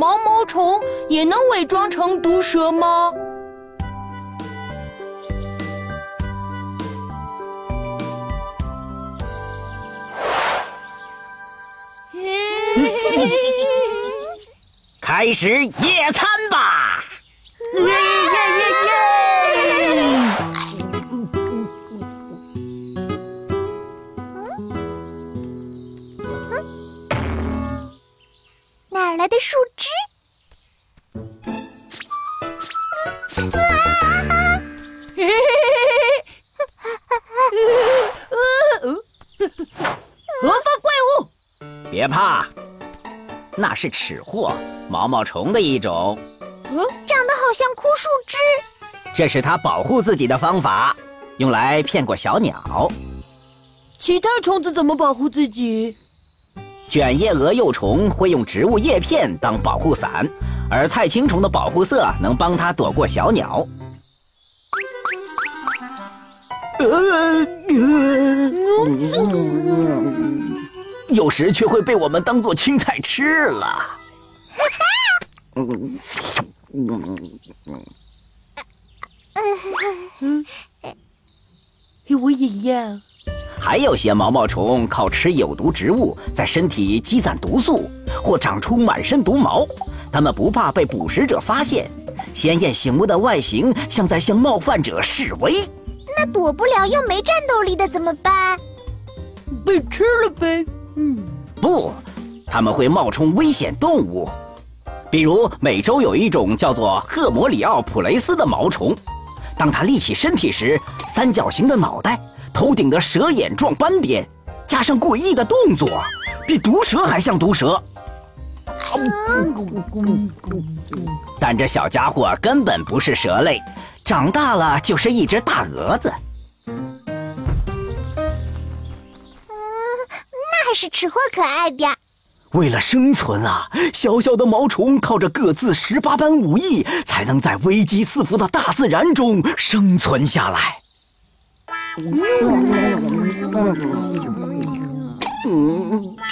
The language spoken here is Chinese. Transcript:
毛毛虫也能伪装成毒蛇吗？开始野餐吧！耶耶耶耶！来的树枝？魔法怪物！别怕，那是齿货，毛毛虫的一种。长得好像枯树枝。这是它保护自己的方法，用来骗过小鸟。其他虫子怎么保护自己？卷叶蛾幼虫会用植物叶片当保护伞，而菜青虫的保护色能帮它躲过小鸟。呃有时却会被我们当做青菜吃了。我也要。还有些毛毛虫靠吃有毒植物，在身体积攒毒素，或长出满身毒毛。它们不怕被捕食者发现，鲜艳醒目的外形像在向冒犯者示威。那躲不了又没战斗力的怎么办？被吃了呗。嗯，不，他们会冒充危险动物，比如美洲有一种叫做赫摩里奥普雷斯的毛虫，当它立起身体时，三角形的脑袋。头顶的蛇眼状斑点，加上诡异的动作，比毒蛇还像毒蛇。但这小家伙根本不是蛇类，长大了就是一只大蛾子。嗯，那还是吃货可爱点。为了生存啊，小小的毛虫靠着各自十八般武艺，才能在危机四伏的大自然中生存下来。嗯，哎。